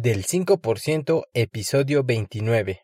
del 5%, episodio 29.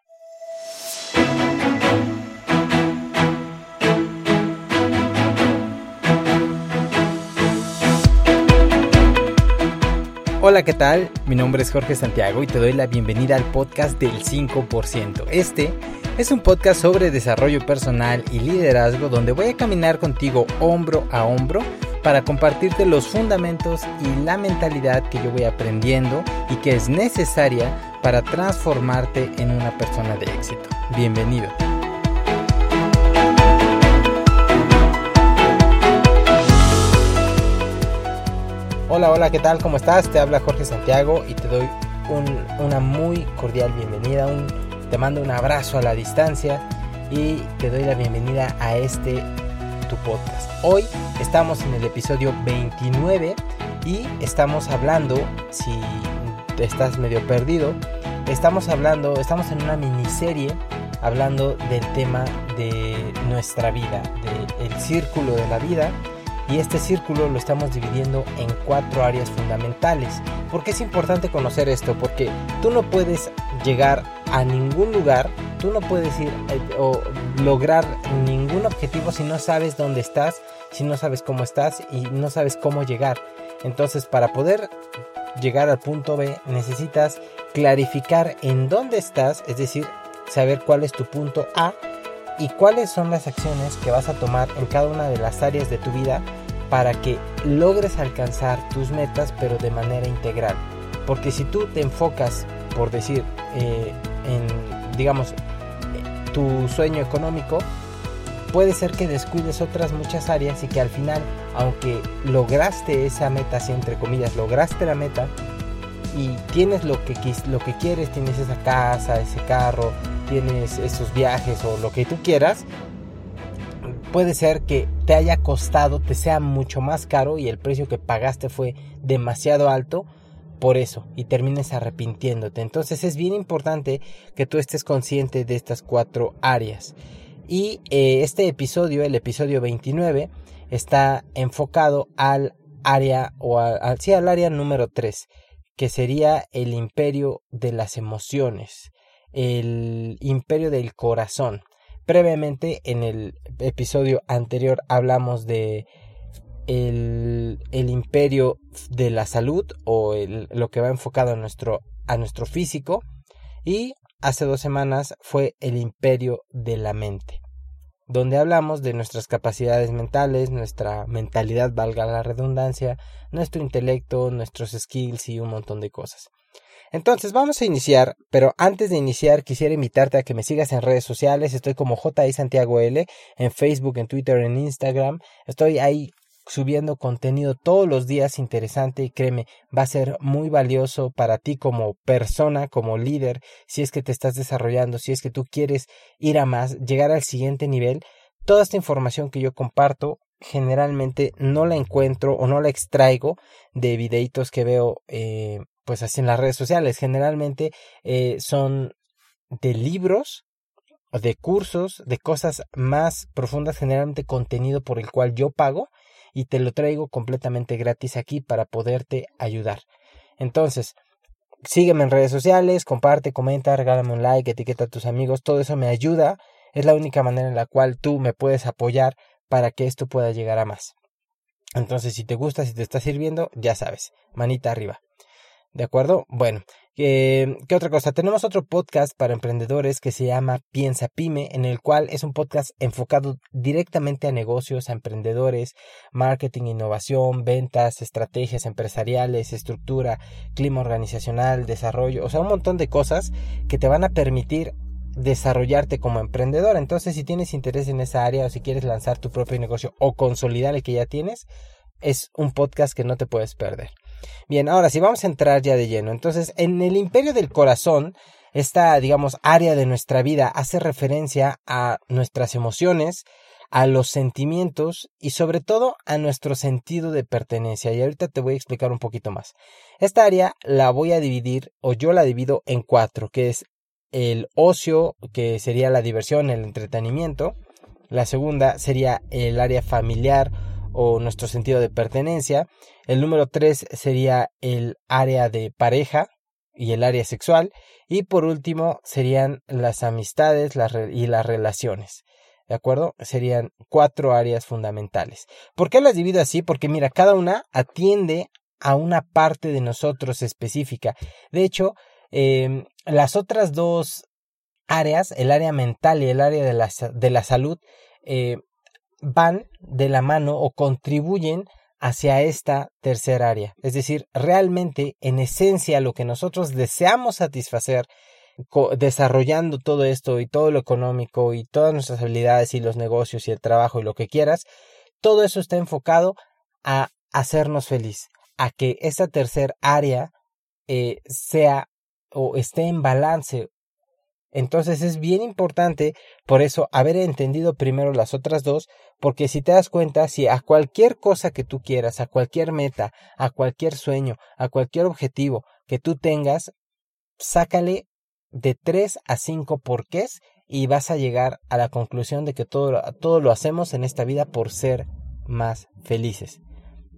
Hola, ¿qué tal? Mi nombre es Jorge Santiago y te doy la bienvenida al podcast del 5%. Este es un podcast sobre desarrollo personal y liderazgo donde voy a caminar contigo hombro a hombro para compartirte los fundamentos y la mentalidad que yo voy aprendiendo y que es necesaria para transformarte en una persona de éxito. Bienvenido. Hola, hola, ¿qué tal? ¿Cómo estás? Te habla Jorge Santiago y te doy una muy cordial bienvenida. te mando un abrazo a la distancia y te doy la bienvenida a este tu podcast. Hoy estamos en el episodio 29 y estamos hablando, si estás medio perdido, estamos hablando, estamos en una miniserie hablando del tema de nuestra vida, del círculo de la vida. Y este círculo lo estamos dividiendo en cuatro áreas fundamentales. ¿Por qué es importante conocer esto? Porque tú no puedes llegar a ningún lugar, tú no puedes ir eh, o lograr ningún objetivo si no sabes dónde estás, si no sabes cómo estás y no sabes cómo llegar. Entonces, para poder llegar al punto B, necesitas clarificar en dónde estás, es decir, saber cuál es tu punto A y cuáles son las acciones que vas a tomar en cada una de las áreas de tu vida para que logres alcanzar tus metas, pero de manera integral. Porque si tú te enfocas, por decir, eh, en, digamos, tu sueño económico, puede ser que descuides otras muchas áreas y que al final, aunque lograste esa meta, si entre comillas, lograste la meta y tienes lo que, lo que quieres, tienes esa casa, ese carro, tienes esos viajes o lo que tú quieras, puede ser que te haya costado, te sea mucho más caro y el precio que pagaste fue demasiado alto por eso y termines arrepintiéndote. Entonces es bien importante que tú estés consciente de estas cuatro áreas. Y eh, este episodio, el episodio 29, está enfocado al área o al, área número 3, que sería el imperio de las emociones, el imperio del corazón. Previamente en el episodio anterior hablamos de el, el imperio de la salud o lo que va enfocado a nuestro, a nuestro físico y hace dos semanas fue el imperio de la mente donde hablamos de nuestras capacidades mentales, nuestra mentalidad, valga la redundancia, nuestro intelecto, nuestros skills y un montón de cosas. Entonces vamos a iniciar, pero antes de iniciar quisiera invitarte a que me sigas en redes sociales, estoy como JI Santiago L, en Facebook, en Twitter, en Instagram, estoy ahí subiendo contenido todos los días interesante y créeme, va a ser muy valioso para ti como persona, como líder, si es que te estás desarrollando, si es que tú quieres ir a más, llegar al siguiente nivel. Toda esta información que yo comparto generalmente no la encuentro o no la extraigo de videitos que veo eh, pues así en las redes sociales. Generalmente eh, son de libros de cursos, de cosas más profundas, generalmente contenido por el cual yo pago y te lo traigo completamente gratis aquí para poderte ayudar. Entonces, sígueme en redes sociales, comparte, comenta, regálame un like, etiqueta a tus amigos, todo eso me ayuda, es la única manera en la cual tú me puedes apoyar para que esto pueda llegar a más. Entonces, si te gusta, si te está sirviendo, ya sabes, manita arriba. ¿De acuerdo? Bueno, ¿qué otra cosa? Tenemos otro podcast para emprendedores que se llama Piensa Pyme, en el cual es un podcast enfocado directamente a negocios, a emprendedores, marketing, innovación, ventas, estrategias empresariales, estructura, clima organizacional, desarrollo, o sea, un montón de cosas que te van a permitir desarrollarte como emprendedor. Entonces, si tienes interés en esa área o si quieres lanzar tu propio negocio o consolidar el que ya tienes, es un podcast que no te puedes perder. Bien, ahora sí vamos a entrar ya de lleno. Entonces, en el imperio del corazón, esta, digamos, área de nuestra vida hace referencia a nuestras emociones, a los sentimientos y sobre todo a nuestro sentido de pertenencia. Y ahorita te voy a explicar un poquito más. Esta área la voy a dividir o yo la divido en cuatro, que es el ocio, que sería la diversión, el entretenimiento. La segunda sería el área familiar o nuestro sentido de pertenencia. El número tres sería el área de pareja, y el área sexual. Y por último serían las amistades y las relaciones. ¿De acuerdo? Serían cuatro áreas fundamentales. ¿Por qué las divido así? Porque mira, cada una atiende a una parte de nosotros específica. De hecho, em, las otras dos áreas, el área mental y el área de la, de la salud, eh, van de la mano o contribuyen hacia esta tercera área. Es decir, realmente, en esencia, lo que nosotros deseamos satisfacer desarrollando todo esto y todo lo económico y todas nuestras habilidades y los negocios y el trabajo y lo que quieras, todo eso está enfocado a hacernos feliz, a que esa tercer área eh, sea o esté en balance. Entonces es bien importante, por eso, haber entendido primero las otras dos, porque si te das cuenta, si a cualquier cosa que tú quieras, a cualquier meta, a cualquier sueño, a cualquier objetivo que tú tengas, sácale de tres a cinco porqués y vas a llegar a la conclusión de que todo, todo lo hacemos en esta vida por ser más felices.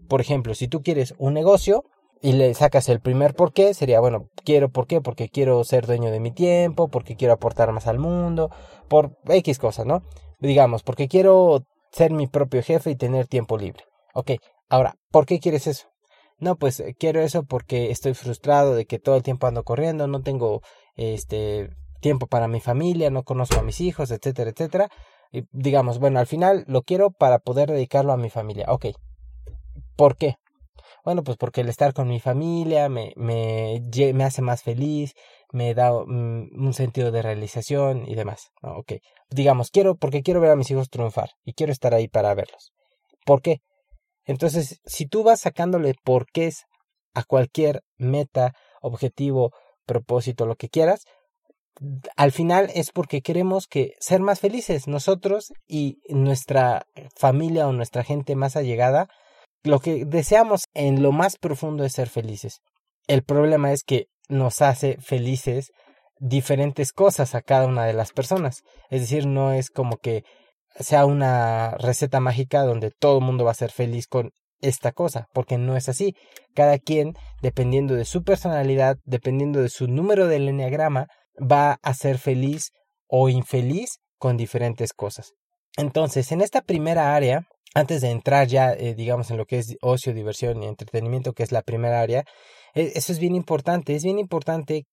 Por ejemplo, si tú quieres un negocio y le sacas el primer porqué, sería, bueno, quiero por qué, porque quiero ser dueño de mi tiempo, porque quiero aportar más al mundo, por X cosas, ¿no? Digamos, porque quiero ser mi propio jefe y tener tiempo libre. Ok, ahora, ¿por qué quieres eso? No, pues quiero eso porque estoy frustrado de que todo el tiempo ando corriendo, no tengo este tiempo para mi familia, no conozco a mis hijos, etcétera, etcétera. Y digamos, bueno, al final lo quiero para poder dedicarlo a mi familia. Ok. ¿Por qué? Bueno, pues porque el estar con mi familia me, me, me hace más feliz, me da mm, un sentido de realización y demás. Ok. Digamos, quiero, porque quiero ver a mis hijos triunfar y quiero estar ahí para verlos. ¿Por qué? Entonces, si tú vas sacándole porqués a cualquier meta, objetivo, propósito, lo que quieras, al final es porque queremos que ser más felices nosotros y nuestra familia o nuestra gente más allegada. Lo que deseamos en lo más profundo es ser felices. El problema es que nos hace felices diferentes cosas a cada una de las personas. Es decir, no es como que sea una receta mágica donde todo el mundo va a ser feliz con esta cosa, porque no es así. Cada quien, dependiendo de su personalidad, dependiendo de su número del enneagrama, va a ser feliz o infeliz con diferentes cosas. Entonces, en esta primera área, antes de entrar ya, eh, digamos, en lo que es ocio, diversión y entretenimiento, que es la primera área, e, eso es bien importante. Es bien importante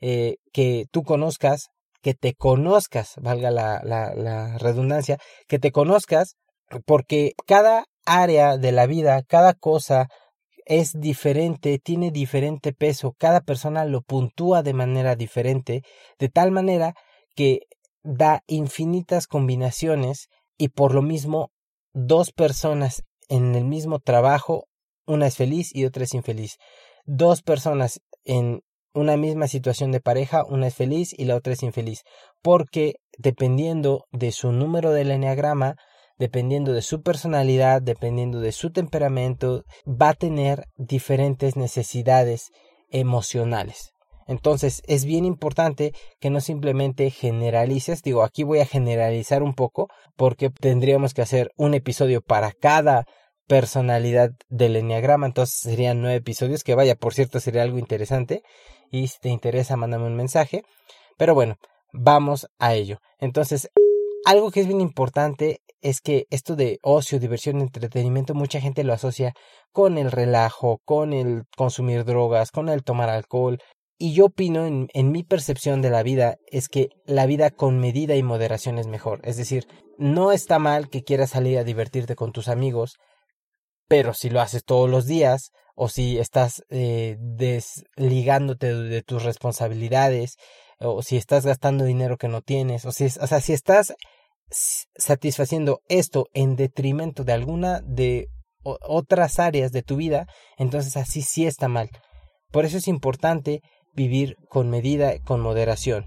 eh, que tú conozcas, que te conozcas, valga la, la, la redundancia, que te conozcas, porque cada área de la vida, cada cosa es diferente, tiene diferente peso, cada persona lo puntúa de manera diferente, de tal manera que da infinitas combinaciones y por lo mismo dos personas en el mismo trabajo, una es feliz y otra es infeliz. Dos personas en una misma situación de pareja, una es feliz y la otra es infeliz, porque dependiendo de su número del enneagrama, dependiendo de su personalidad, dependiendo de su temperamento, va a tener diferentes necesidades emocionales. Entonces es bien importante que no simplemente generalices, digo, aquí voy a generalizar un poco porque tendríamos que hacer un episodio para cada personalidad del enneagrama, entonces serían nueve episodios, que vaya, por cierto, sería algo interesante y si te interesa, mándame un mensaje, pero bueno, vamos a ello. Entonces, algo que es bien importante es que esto de ocio, diversión, entretenimiento, mucha gente lo asocia con el relajo, con el consumir drogas, con el tomar alcohol. Y yo opino, en, mi percepción de la vida, es que la vida con medida y moderación es mejor. Es decir, no está mal que quieras salir a divertirte con tus amigos, pero si lo haces todos los días, o si estás eh, desligándote de tus responsabilidades, o si estás gastando dinero que no tienes, o, si, o sea, si estás satisfaciendo esto en detrimento de alguna de otras áreas de tu vida, entonces así sí está mal. Por eso es importante vivir con medida, con moderación.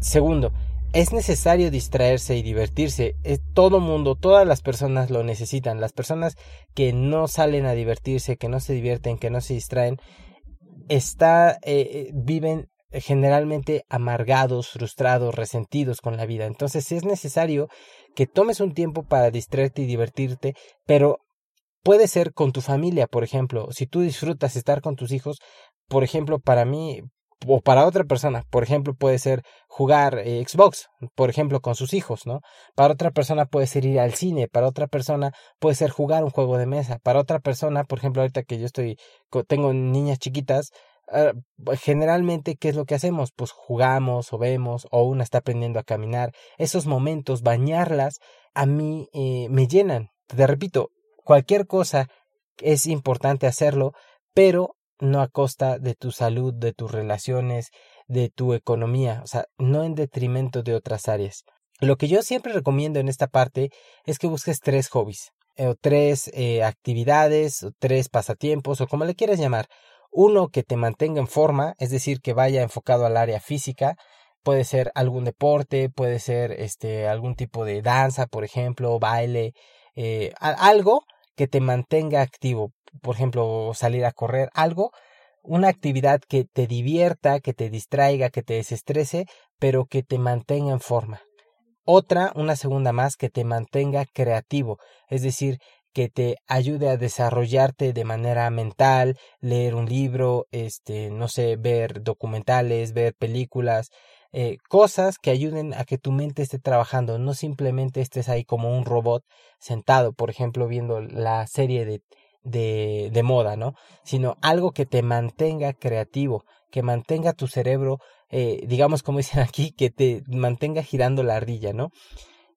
Segundo, es necesario distraerse y divertirse. todo mundo, todas las personas lo necesitan. Las personas que no salen a divertirse, que no se divierten, que no se distraen, está, eh, viven generalmente amargados, frustrados, resentidos con la vida. Entonces es necesario que tomes un tiempo para distraerte y divertirte, pero puede ser con tu familia, por ejemplo. Si tú disfrutas estar con tus hijos, por ejemplo, para mí, o para otra persona, por ejemplo, puede ser jugar eh, Xbox, por ejemplo, con sus hijos, ¿no? Para otra persona puede ser ir al cine, para otra persona puede ser jugar un juego de mesa, para otra persona, por ejemplo, ahorita que yo estoy, tengo niñas chiquitas, ah, generalmente, ¿qué es lo que hacemos? Pues jugamos o vemos, o una está aprendiendo a caminar. Esos momentos, bañarlas, a mí eh, me llenan. Te repito, cualquier cosa es importante hacerlo, pero no a costa de tu salud, de tus relaciones, de tu economía, o sea, no en detrimento de otras áreas. Lo que yo siempre recomiendo en esta parte es que busques tres hobbies, eh, o tres eh, actividades, o tres pasatiempos, o como le quieras llamar. Uno que te mantenga en forma, es decir, que vaya enfocado al área física, puede ser algún deporte, puede ser este algún tipo de danza, por ejemplo, baile, eh, algo que te mantenga activo por ejemplo, salir a correr, algo, una actividad que te divierta, que te distraiga, que te desestrese, pero que te mantenga en forma. Otra, una segunda más, que te mantenga creativo, es decir, que te ayude a desarrollarte de manera mental, leer un libro, este, no sé, ver documentales, ver películas, eh, cosas que ayuden a que tu mente esté trabajando, no simplemente estés ahí como un robot sentado, por ejemplo, viendo la serie de de, de moda, ¿no? Sino algo que te mantenga creativo, que mantenga tu cerebro, eh, digamos como dicen aquí, que te mantenga girando la ardilla, ¿no?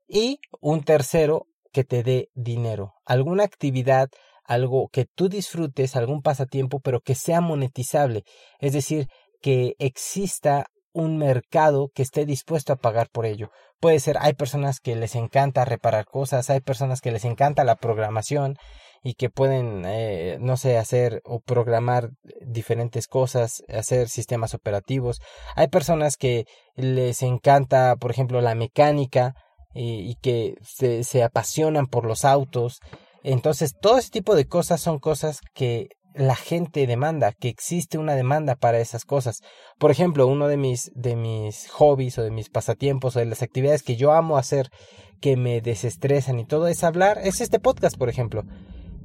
Y un tercero, que te dé dinero, alguna actividad, algo que tú disfrutes, algún pasatiempo, pero que sea monetizable, es decir, que exista un mercado que esté dispuesto a pagar por ello. Puede ser, hay personas que les encanta reparar cosas, hay personas que les encanta la programación y que pueden, eh, no sé, hacer o programar diferentes cosas, hacer sistemas operativos. Hay personas que les encanta, por ejemplo, la mecánica y, que se, se apasionan por los autos. Entonces, todo ese tipo de cosas son cosas que la gente demanda, que existe una demanda para esas cosas. Por ejemplo, uno de mis, de mis hobbies o de mis pasatiempos o de las actividades que yo amo hacer que me desestresan y todo es hablar, es este podcast, por ejemplo.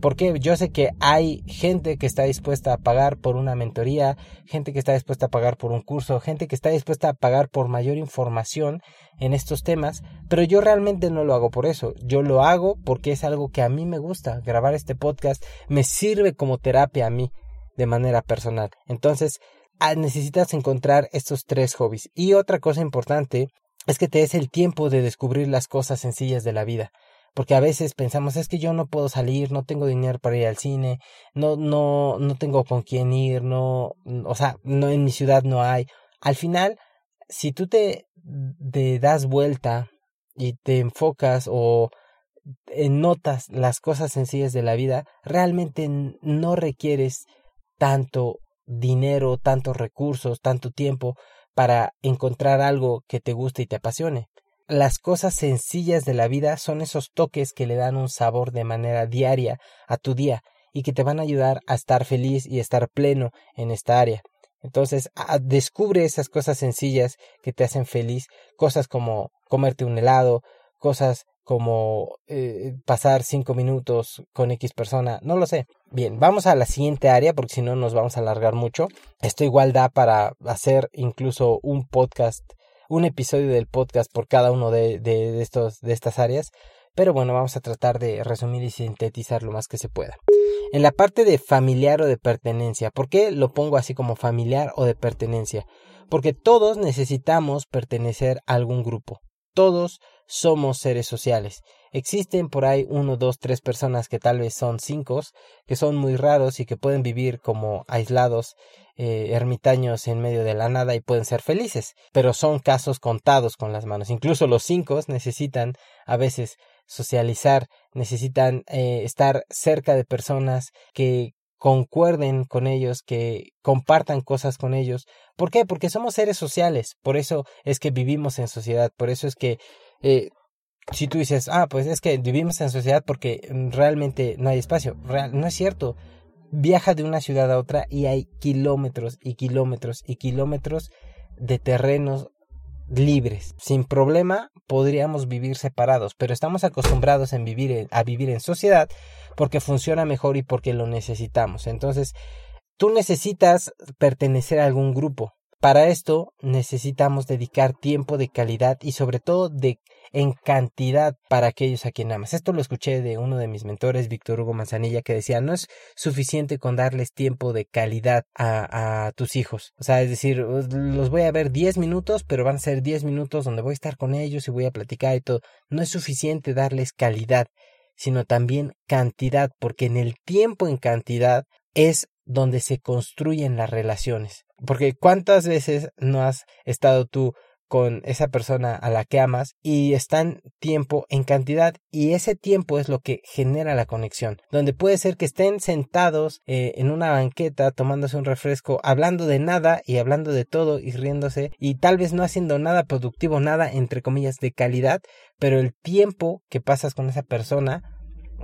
Porque yo sé que hay gente que está dispuesta a pagar por una mentoría, gente que está dispuesta a pagar por un curso, gente que está dispuesta a pagar por mayor información en estos temas, pero yo realmente no lo hago por eso. Yo lo hago porque es algo que a mí me gusta. Grabar este podcast me sirve como terapia a mí de manera personal. Entonces, ah, necesitas encontrar estos tres hobbies. Y otra cosa importante es que te des el tiempo de descubrir las cosas sencillas de la vida porque a veces pensamos es que yo no puedo salir, no tengo dinero para ir al cine, no no no tengo con quién ir, no o sea, no en mi ciudad no hay. Al final, si tú te, te das vuelta y te enfocas o notas las cosas sencillas de la vida, realmente no requieres tanto dinero, tantos recursos, tanto tiempo para encontrar algo que te guste y te apasione las cosas sencillas de la vida son esos toques que le dan un sabor de manera diaria a tu día y que te van a ayudar a estar feliz y estar pleno en esta área. Entonces, descubre esas cosas sencillas que te hacen feliz, cosas como comerte un helado, cosas como eh, pasar cinco minutos con X persona, no lo sé. Bien, vamos a la siguiente área porque si no nos vamos a alargar mucho. Esto igual da para hacer incluso un podcast un episodio del podcast por cada uno de, estos, de estas áreas, pero bueno, vamos a tratar de resumir y sintetizar lo más que se pueda. En la parte de familiar o de pertenencia, ¿por qué lo pongo así como familiar o de pertenencia? Porque todos necesitamos pertenecer a algún grupo. Todos somos seres sociales. Existen por ahí uno, dos, tres personas que tal vez son cinco, que son muy raros y que pueden vivir como aislados, eh, ermitaños en medio de la nada y pueden ser felices, pero son casos contados con las manos. Incluso los cinco necesitan a veces socializar, necesitan eh, estar cerca de personas que concuerden con ellos, que compartan cosas con ellos. ¿Por qué? Porque somos seres sociales, por eso es que vivimos en sociedad, por eso es que eh, si tú dices, ah, pues es que vivimos en sociedad porque realmente no hay espacio, no es cierto. Viaja de una ciudad a otra y hay kilómetros y kilómetros y kilómetros de terrenos libres. Sin problema podríamos vivir separados, pero estamos acostumbrados vivir a vivir en sociedad porque funciona mejor y porque lo necesitamos. Entonces, tú necesitas pertenecer a algún grupo. Para esto necesitamos dedicar tiempo de calidad y sobre todo de en cantidad para aquellos a quien amas. Esto lo escuché de uno de mis mentores, Víctor Hugo Manzanilla, que decía, no es suficiente con darles tiempo de calidad a, a tus hijos. O sea, es decir, los voy a ver 10 minutos, pero van a ser 10 minutos donde voy a estar con ellos y voy a platicar y todo. No es suficiente darles calidad, sino también cantidad, porque en el tiempo en cantidad es donde se construyen las relaciones. Porque cuántas veces no has estado tú con esa persona a la que amas y están tiempo en cantidad y ese tiempo es lo que genera la conexión donde puede ser que estén sentados eh, en una banqueta tomándose un refresco hablando de nada y hablando de todo y riéndose y tal vez no haciendo nada productivo nada entre comillas de calidad pero el tiempo que pasas con esa persona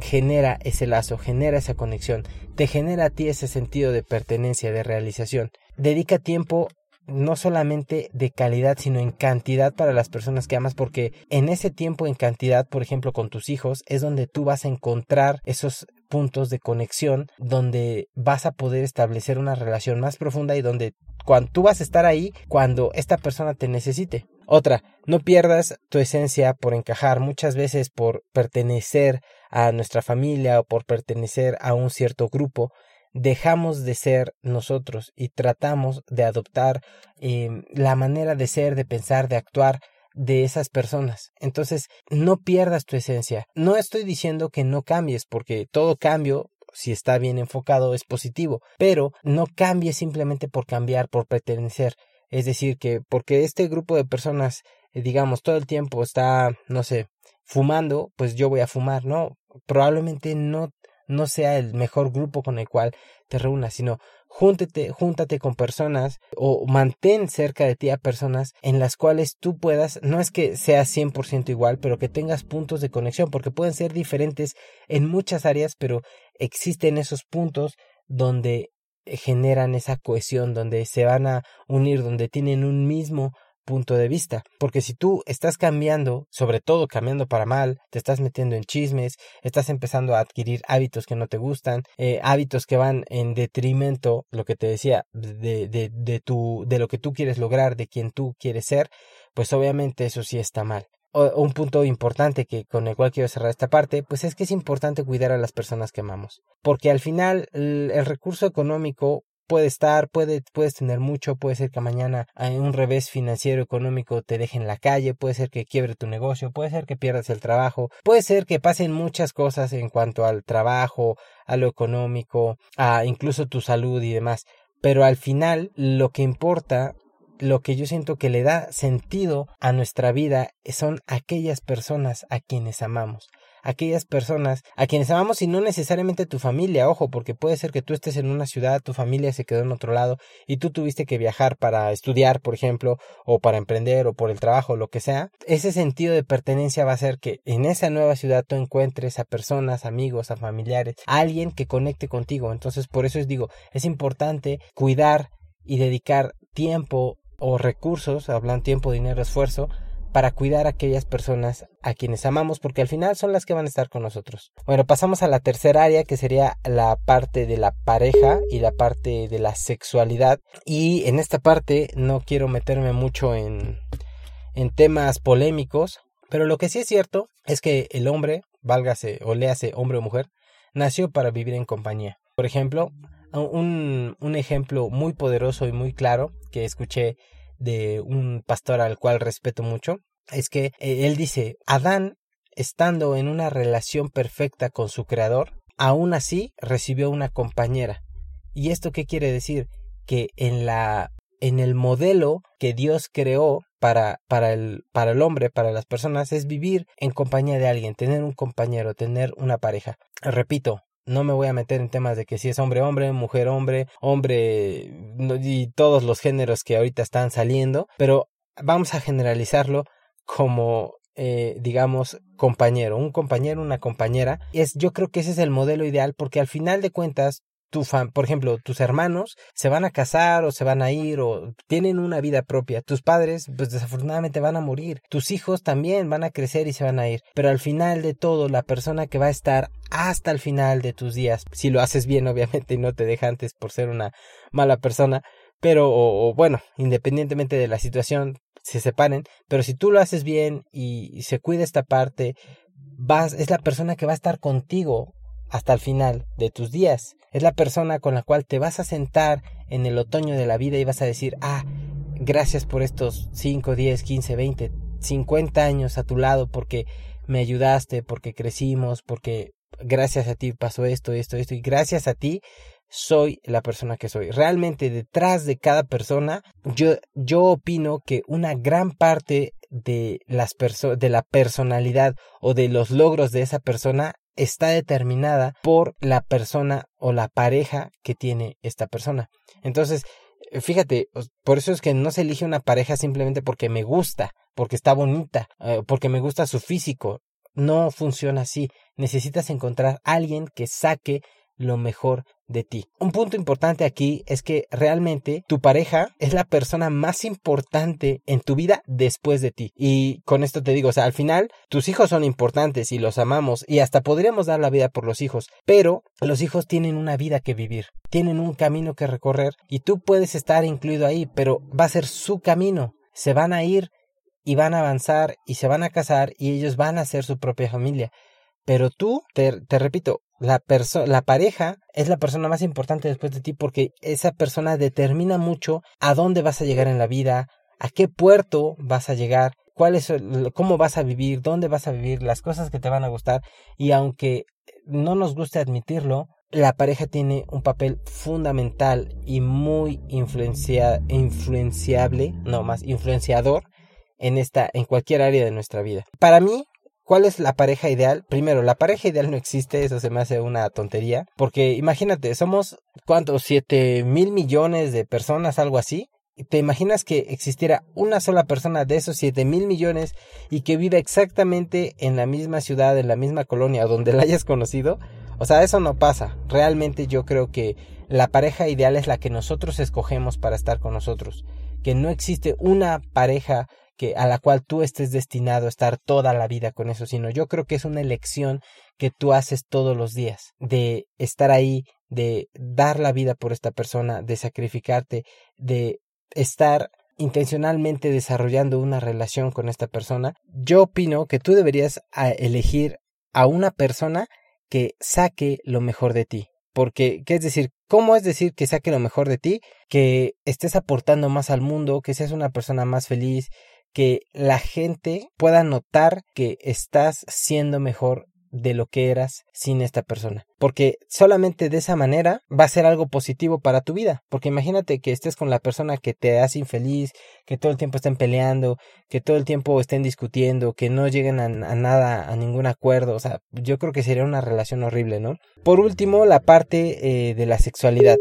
genera ese lazo, genera esa conexión, te genera a ti ese sentido de pertenencia, de realización. Dedica tiempo no solamente de calidad, sino en cantidad para las personas que amas, porque en ese tiempo en cantidad, por ejemplo, con tus hijos, es donde tú vas a encontrar esos puntos de conexión, donde vas a poder establecer una relación más profunda y donde cuando tú vas a estar ahí cuando esta persona te necesite. Otra, no pierdas tu esencia por encajar, muchas veces por pertenecer a nuestra familia o por pertenecer a un cierto grupo, dejamos de ser nosotros y tratamos de adoptar eh, la manera de ser, de pensar, de actuar de esas personas. Entonces, no pierdas tu esencia. No estoy diciendo que no cambies, porque todo cambio si está bien enfocado, es positivo, pero no cambies simplemente por cambiar, por pertenecer. Es decir, que porque este grupo de personas, eh, digamos, todo el tiempo está, no sé, fumando, pues yo voy a fumar, ¿no? Probablemente no no sea el mejor grupo con el cual te reúnas, sino júntate, júntate con personas o mantén cerca de ti a personas en las cuales tú puedas, no es que sea 100% igual, pero que tengas puntos de conexión, porque pueden ser diferentes en muchas áreas, pero existen esos puntos donde generan esa cohesión, donde se van a unir, donde tienen un mismo punto de vista. Porque si tú estás cambiando, sobre todo cambiando para mal, te estás metiendo en chismes, estás empezando a adquirir hábitos que no te gustan, eh, hábitos que van en detrimento, lo que te decía, de, de, de, tu, de lo que tú quieres lograr, de quien tú quieres ser, pues obviamente eso sí está mal. un punto importante que con el cual quiero cerrar esta parte, pues es que es importante cuidar a las personas que amamos, porque al final el recurso económico puede estar, puede, puedes tener mucho, puede ser que mañana en un revés financiero económico te deje en la calle, puede ser que quiebre tu negocio, puede ser que pierdas el trabajo, puede ser que pasen muchas cosas en cuanto al trabajo, a lo económico, a incluso tu salud y demás. Pero al final lo que importa lo que yo siento que le da sentido a nuestra vida son aquellas personas a quienes amamos aquellas personas a quienes amamos y no necesariamente tu familia, ojo, porque puede ser que tú estés en una ciudad, tu familia se quedó en otro lado y tú tuviste que viajar para estudiar, por ejemplo, o para emprender o por el trabajo, lo que sea. Ese sentido de pertenencia va a ser que en esa nueva ciudad tú encuentres a personas, amigos, a familiares, a alguien que conecte contigo. Entonces, por eso os digo, es importante cuidar y dedicar tiempo o recursos, hablan tiempo, dinero, esfuerzo, para cuidar a aquellas personas a quienes amamos, porque al final son las que van a estar con nosotros. Bueno, pasamos a la tercera área, que sería la parte de la pareja y la parte de la sexualidad. Y en esta parte no quiero meterme mucho en, en temas polémicos, pero lo que sí es cierto es que el hombre, válgase o léase hombre o mujer, nació para vivir en compañía. Por ejemplo, un, un ejemplo muy poderoso y muy claro que escuché de un pastor al cual respeto mucho, es que eh, él dice, Adán, estando en una relación perfecta con su creador, aún así recibió una compañera. ¿Y esto qué quiere decir? Que en la en el modelo que Dios creó para, para, el, para el hombre, para las personas, es vivir en compañía de alguien, tener un compañero, tener una pareja. Repito, no me voy a meter en temas de que si es hombre, hombre, mujer, hombre, hombre y todos los géneros que ahorita están saliendo, pero vamos a generalizarlo como eh, digamos compañero, un compañero, una compañera. Es, yo creo que ese es el modelo ideal porque al final de cuentas tu por ejemplo, tus hermanos se van a casar o se van a ir o tienen una vida propia. Tus padres, pues desafortunadamente van a morir. Tus hijos también van a crecer y se van a ir. Pero al final de todo, la persona que va a estar hasta el final de tus días, si lo haces bien, obviamente, y no te deja antes por ser una mala persona, pero, o, bueno, independientemente de la situación, se separen, pero si tú lo haces bien y, se cuida esta parte, vas, es la persona que va a estar contigo hasta el final de tus días. Es la persona con la cual te vas a sentar en el otoño de la vida y vas a decir, ah, gracias por estos 5, 10, 15, 20, 50 años a tu lado porque me ayudaste, porque crecimos, porque gracias a ti pasó esto, esto, esto, y gracias a ti soy la persona que soy. Realmente detrás de cada persona, yo, yo opino que una gran parte de las de la personalidad o de los logros de esa persona está determinada por la persona o la pareja que tiene esta persona. Entonces, fíjate, por eso es que no se elige una pareja simplemente porque me gusta, porque está bonita, eh, porque me gusta su físico. No funciona así. Necesitas encontrar a alguien que saque lo mejor de ti. Un punto importante aquí es que realmente tu pareja es la persona más importante en tu vida después de ti. Y con esto te digo, o sea, al final tus hijos son importantes y los amamos y hasta podríamos dar la vida por los hijos, pero los hijos tienen una vida que vivir, tienen un camino que recorrer y tú puedes estar incluido ahí, pero va a ser su camino. Se van a ir y van a avanzar y se van a casar y ellos van a ser su propia familia. Pero tú, te, te repito, la, la pareja es la persona más importante después de ti porque esa persona determina mucho a dónde vas a llegar en la vida, a qué puerto vas a llegar, cuál es, cómo vas a vivir, dónde vas a vivir, las cosas que te van a gustar. Y aunque no nos guste admitirlo, la pareja tiene un papel fundamental y muy influencia, influenciable, no más influenciador en esta, en cualquier área de nuestra vida. Para mí, ¿Cuál es la pareja ideal? Primero, la pareja ideal no existe, eso se me hace una tontería, porque imagínate, somos, ¿cuántos? ¿Siete mil millones de personas, algo así? ¿Te imaginas que existiera una sola persona de esos siete mil millones y que viva exactamente en la misma ciudad, en la misma colonia donde la hayas conocido? O sea, eso no pasa. Realmente yo creo que la pareja ideal es la que nosotros escogemos para estar con nosotros. Que no existe una pareja que a la cual tú estés destinado a estar toda la vida con eso, sino yo creo que es una elección que tú haces todos los días, de estar ahí, de dar la vida por esta persona, de sacrificarte, de estar intencionalmente desarrollando una relación con esta persona. Yo opino que tú deberías elegir a una persona que saque lo mejor de ti. Porque, ¿qué es decir? ¿Cómo es decir que saque lo mejor de ti? Que estés aportando más al mundo, que seas una persona más feliz, que la gente pueda notar que estás siendo mejor de lo que eras sin esta persona. Porque solamente de esa manera va a ser algo positivo para tu vida. Porque imagínate que estés con la persona que te hace infeliz, que todo el tiempo estén peleando, que todo el tiempo estén discutiendo, que no lleguen a, nada, a ningún acuerdo. O sea, yo creo que sería una relación horrible, ¿no? Por último, la parte eh, de la sexualidad.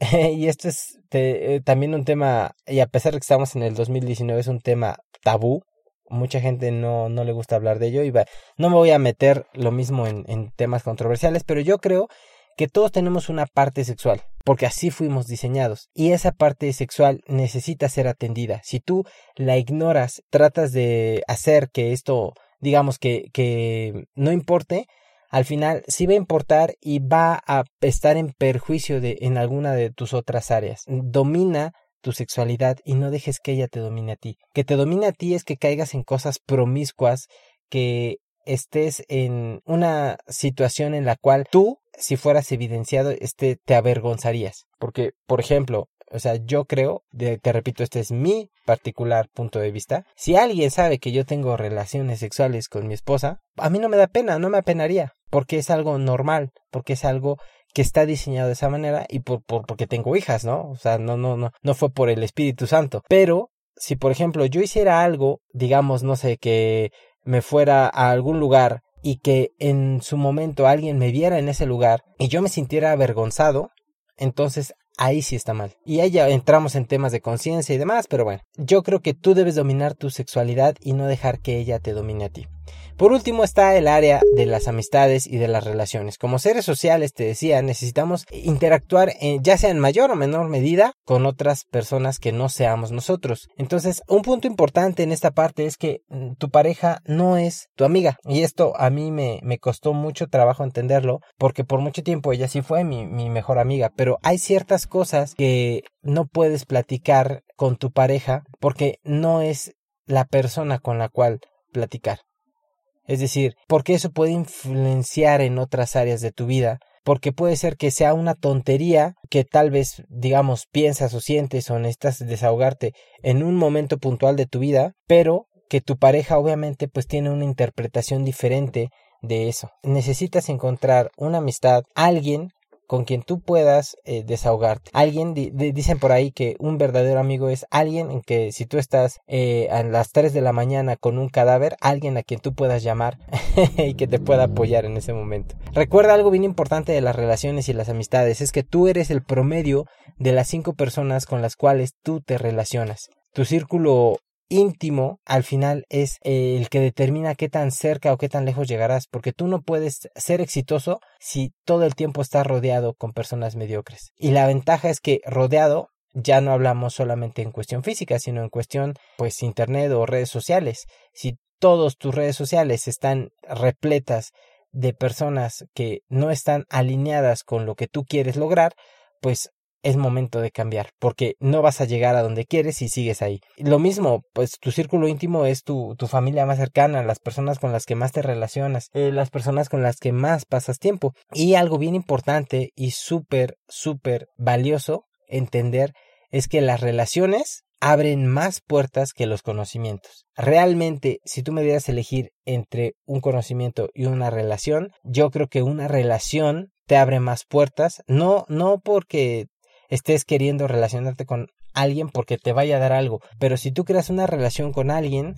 y esto es eh, también un tema, y a pesar de que estamos en el 2019, es un tema tabú. Mucha gente no, no le gusta hablar de ello y no me voy a meter lo mismo en, en temas controversiales, pero yo creo que todos tenemos una parte sexual, porque así fuimos diseñados, y esa parte sexual necesita ser atendida. Si tú la ignoras, tratas de hacer que esto, digamos que, que no importe, al final sí va a importar y va a estar en perjuicio de en alguna de tus otras áreas. Domina tu sexualidad y no dejes que ella te domine a ti. Que te domine a ti es que caigas en cosas promiscuas, que estés en una situación en la cual tú, si fueras evidenciado, este, te avergonzarías. Porque, por ejemplo, o sea, yo creo, te repito, este es mi particular punto de vista. Si alguien sabe que yo tengo relaciones sexuales con mi esposa, a mí no me da pena, no me apenaría porque es algo normal, porque es algo que está diseñado de esa manera y por, por, porque tengo hijas, ¿no? O sea, no, no, no, no fue por el Espíritu Santo. Pero si, por ejemplo, yo hiciera algo, digamos, no sé, que me fuera a algún lugar y que en su momento alguien me viera en ese lugar y yo me sintiera avergonzado, entonces ahí sí está mal. Y ahí ya entramos en temas de conciencia y demás, pero bueno, yo creo que tú debes dominar tu sexualidad y no dejar que ella te domine a ti. Por último está el área de las amistades y de las relaciones. Como seres sociales, te decía, necesitamos interactuar ya sea en mayor o menor medida con otras personas que no seamos nosotros. Entonces, un punto importante en esta parte es que mm, tu pareja no es tu amiga. Y esto a mí me, me costó mucho trabajo entenderlo porque por mucho tiempo ella sí fue mi, mi mejor amiga. Pero hay ciertas cosas que no puedes platicar con tu pareja porque no es la persona con la cual platicar. Es decir, porque eso puede influenciar en otras áreas de tu vida, porque puede ser que sea una tontería que tal vez, digamos, piensas o sientes o necesitas desahogarte en un momento puntual de tu vida, pero que tu pareja obviamente pues tiene una interpretación diferente de eso. Necesitas encontrar una amistad, alguien con quien tú puedas eh, desahogarte. Alguien, dicen por ahí que un verdadero amigo es alguien en que si tú estás eh, a las 3 de la mañana con un cadáver, alguien a quien tú puedas llamar y que te pueda apoyar en ese momento. Recuerda algo bien importante de las relaciones y las amistades, es que tú eres el promedio de las cinco personas con las cuales tú te relacionas. Tu círculo íntimo al final es el que determina qué tan cerca o qué tan lejos llegarás, porque tú no puedes ser exitoso si todo el tiempo estás rodeado con personas mediocres. Y la ventaja es que rodeado ya no hablamos solamente en cuestión física, sino en cuestión pues internet o redes sociales. Si todas tus redes sociales están repletas de personas que no están alineadas con lo que tú quieres lograr, pues es momento de cambiar, porque no vas a llegar a donde quieres si sigues ahí. Lo mismo, pues tu círculo íntimo es tu, tu familia más cercana, las personas con las que más te relacionas, eh, las personas con las que más pasas tiempo. Y algo bien importante y súper, súper valioso entender es que las relaciones abren más puertas que los conocimientos. Realmente, si tú me dieras elegir entre un conocimiento y una relación, yo creo que una relación te abre más puertas, no, no porque estés queriendo relacionarte con alguien porque te vaya a dar algo. Pero si tú creas una relación con alguien,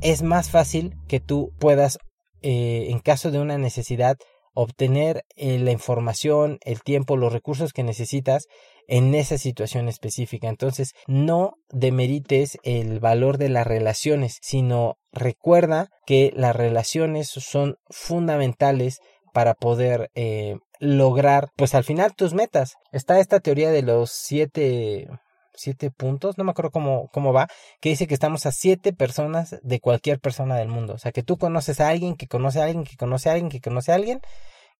es más fácil que tú puedas, eh, en caso de una necesidad, obtener eh, la información, el tiempo, los recursos que necesitas en esa situación específica. Entonces, no demerites el valor de las relaciones, sino recuerda que las relaciones son fundamentales para poder eh, lograr, pues al final tus metas. Está esta teoría de los siete, siete puntos, no me acuerdo cómo, cómo va, que dice que estamos a siete personas de cualquier persona del mundo. O sea, que tú conoces a alguien, que conoce a alguien, que conoce a alguien, que conoce a alguien,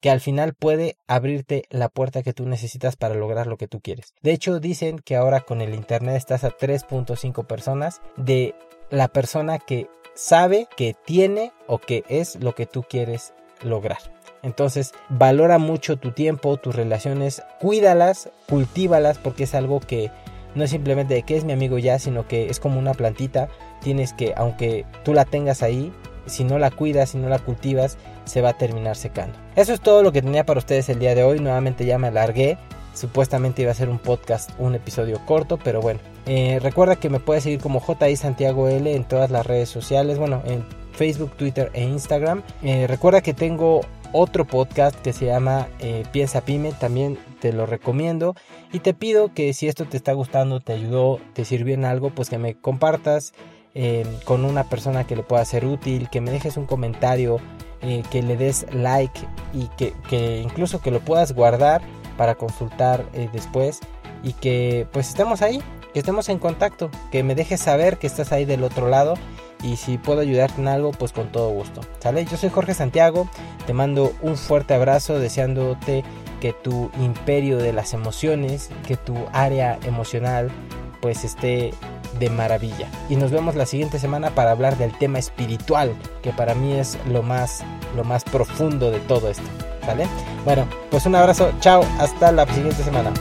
que al final puede abrirte la puerta que tú necesitas para lograr lo que tú quieres. De hecho, dicen que ahora con el Internet estás a 3.5 personas de la persona que sabe, que tiene o que es lo que tú quieres lograr. Entonces, valora mucho tu tiempo, tus relaciones, cuídalas, cultívalas, porque es algo que no es simplemente de que es mi amigo ya, sino que es como una plantita. Tienes que, aunque tú la tengas ahí, si no la cuidas, si no la cultivas, se va a terminar secando. Eso es todo lo que tenía para ustedes el día de hoy. Nuevamente ya me alargué. Supuestamente iba a ser un podcast, un episodio corto, pero bueno. Eh, recuerda que me puedes seguir como JI Santiago L en todas las redes sociales. Bueno, en Facebook, Twitter e Instagram. Eh, recuerda que tengo otro podcast que se llama eh, Piensa Pyme, también te lo recomiendo. Y te pido que si esto te está gustando, te ayudó, te sirvió en algo, pues que me compartas eh, con una persona que le pueda ser útil, que me dejes un comentario, eh, que le des like y que, que, incluso que lo puedas guardar para consultar después. Y que pues estemos ahí, que estemos en contacto, que me dejes saber que estás ahí del otro lado y si puedo ayudarte en algo, pues con todo gusto. ¿Sale? Yo soy Jorge Santiago, te mando un fuerte abrazo deseándote que tu imperio de las emociones, que tu área emocional pues esté de maravilla. Y nos vemos la siguiente semana para hablar del tema espiritual, que para mí es lo más lo más profundo de todo esto, ¿sale? Bueno, pues un abrazo, chao, hasta la siguiente semana.